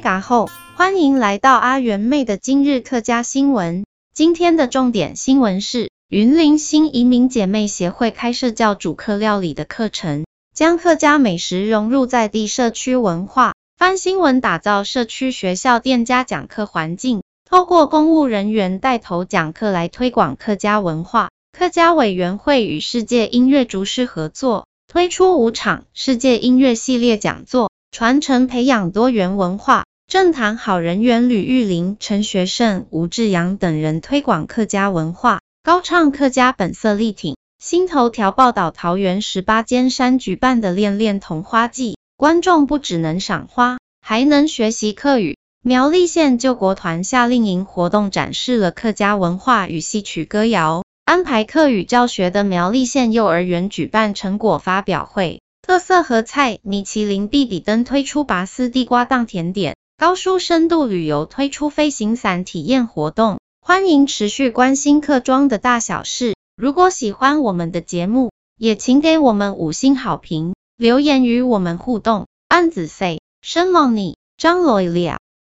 嘎后，欢迎来到阿元妹的今日客家新闻。今天的重点新闻是，云林新移民姐妹协会开设教主客料理的课程，将客家美食融入在地社区文化。翻新闻打造社区学校店家讲课环境，透过公务人员带头讲课来推广客家文化。客家委员会与世界音乐厨师合作，推出五场世界音乐系列讲座。传承培养多元文化，政坛好人缘吕玉玲、陈学圣、吴志阳等人推广客家文化，高唱客家本色力挺。新头条报道，桃园十八尖山举办的恋恋桐花季，观众不只能赏花，还能学习客语。苗栗县救国团夏令营活动展示了客家文化与戏曲歌谣，安排客语教学的苗栗县幼儿园举办成果发表会。特色和菜米其林必底灯推出拔丝地瓜当甜点，高叔深度旅游推出飞行伞体验活动。欢迎持续关心客庄的大小事。如果喜欢我们的节目，也请给我们五星好评，留言与我们互动。安子 say，生望你，张罗一了。